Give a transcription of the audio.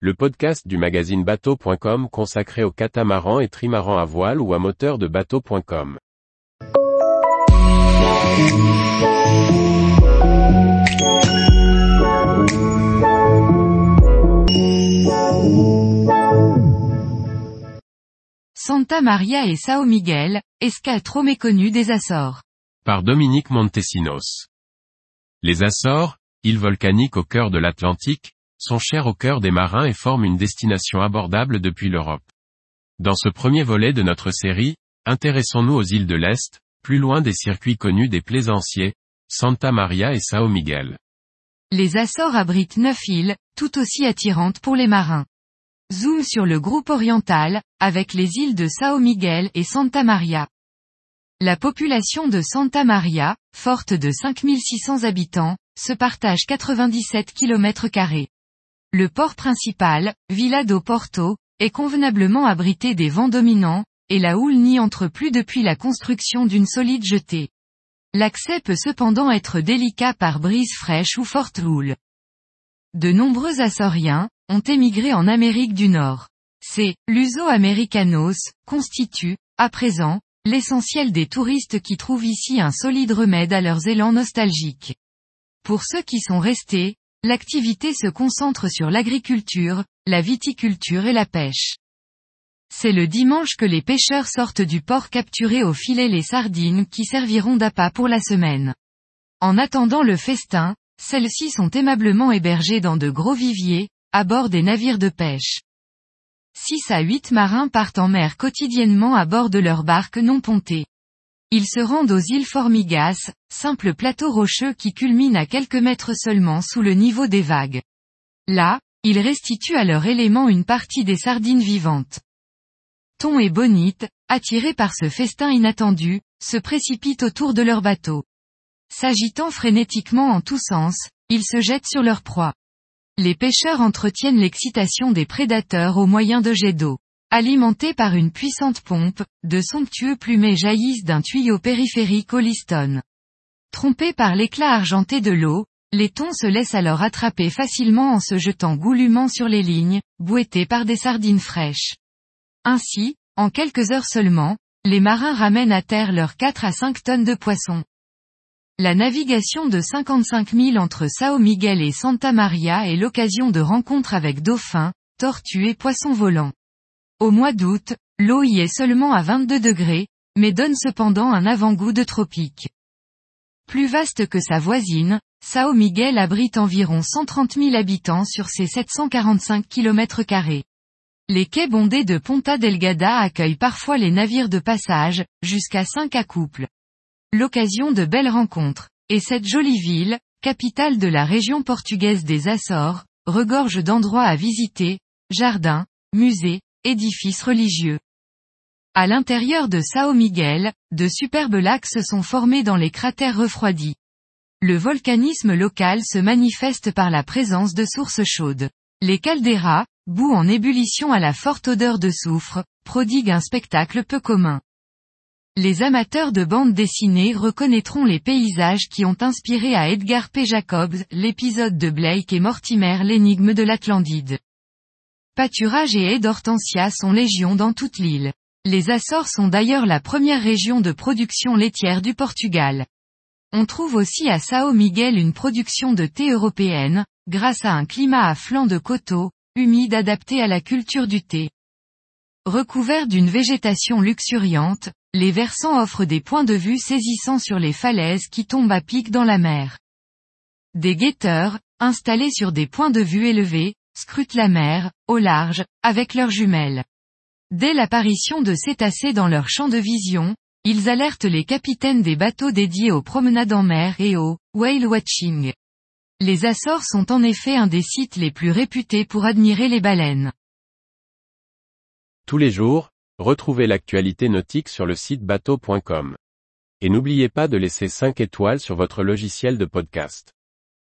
le podcast du magazine bateau.com consacré aux catamarans et trimarans à voile ou à moteur de bateau.com. Santa Maria et Sao Miguel, escale trop méconnue des Açores. Par Dominique Montesinos. Les Açores, îles volcaniques au cœur de l'Atlantique, sont chères au cœur des marins et forment une destination abordable depuis l'Europe. Dans ce premier volet de notre série, intéressons-nous aux îles de l'Est, plus loin des circuits connus des plaisanciers, Santa Maria et Sao Miguel. Les Açores abritent neuf îles, tout aussi attirantes pour les marins. Zoom sur le groupe oriental, avec les îles de Sao Miguel et Santa Maria. La population de Santa Maria, forte de 5600 habitants, se partage 97 km. Le port principal, Villa do Porto, est convenablement abrité des vents dominants, et la houle n'y entre plus depuis la construction d'une solide jetée. L'accès peut cependant être délicat par brise fraîche ou forte houle. De nombreux Açoriens, ont émigré en Amérique du Nord. C'est, l'uso-americanos, constitue, à présent, l'essentiel des touristes qui trouvent ici un solide remède à leurs élans nostalgiques. Pour ceux qui sont restés, l'activité se concentre sur l'agriculture, la viticulture et la pêche. C'est le dimanche que les pêcheurs sortent du port capturer au filet les sardines qui serviront d'appât pour la semaine. En attendant le festin, celles-ci sont aimablement hébergées dans de gros viviers, à bord des navires de pêche. 6 à 8 marins partent en mer quotidiennement à bord de leurs barques non pontées. Ils se rendent aux îles Formigas, simples plateaux rocheux qui culminent à quelques mètres seulement sous le niveau des vagues. Là, ils restituent à leur élément une partie des sardines vivantes. Thon et Bonite, attirés par ce festin inattendu, se précipitent autour de leur bateau. S'agitant frénétiquement en tous sens, ils se jettent sur leur proie. Les pêcheurs entretiennent l'excitation des prédateurs au moyen de jets d'eau. Alimentés par une puissante pompe, de somptueux plumets jaillissent d'un tuyau périphérique au liston. Trompés par l'éclat argenté de l'eau, les thons se laissent alors attraper facilement en se jetant goulûment sur les lignes, bouettés par des sardines fraîches. Ainsi, en quelques heures seulement, les marins ramènent à terre leurs 4 à 5 tonnes de poissons. La navigation de 55 000 entre Sao Miguel et Santa Maria est l'occasion de rencontres avec dauphins, tortues et poissons volants. Au mois d'août, l'eau y est seulement à 22 degrés, mais donne cependant un avant-goût de tropique. Plus vaste que sa voisine, Sao Miguel abrite environ 130 000 habitants sur ses 745 km. Les quais bondés de Ponta Delgada accueillent parfois les navires de passage, jusqu'à 5 accouples. L'occasion de belles rencontres. Et cette jolie ville, capitale de la région portugaise des Açores, regorge d'endroits à visiter, jardins, musées, édifices religieux. À l'intérieur de Sao Miguel, de superbes lacs se sont formés dans les cratères refroidis. Le volcanisme local se manifeste par la présence de sources chaudes. Les calderas, boue en ébullition à la forte odeur de soufre, prodiguent un spectacle peu commun. Les amateurs de bandes dessinées reconnaîtront les paysages qui ont inspiré à Edgar P. Jacobs l'épisode de Blake et Mortimer l'énigme de l'Atlantide. Pâturage et haies d'hortensia sont légion dans toute l'île. Les Açores sont d'ailleurs la première région de production laitière du Portugal. On trouve aussi à Sao Miguel une production de thé européenne, grâce à un climat à flanc de coteaux, humide adapté à la culture du thé. Recouvert d'une végétation luxuriante, les versants offrent des points de vue saisissants sur les falaises qui tombent à pic dans la mer. Des guetteurs, installés sur des points de vue élevés, scrutent la mer, au large, avec leurs jumelles. Dès l'apparition de cétacés dans leur champ de vision, ils alertent les capitaines des bateaux dédiés aux promenades en mer et au whale watching. Les Açores sont en effet un des sites les plus réputés pour admirer les baleines. Tous les jours, retrouvez l'actualité nautique sur le site bateau.com. Et n'oubliez pas de laisser 5 étoiles sur votre logiciel de podcast.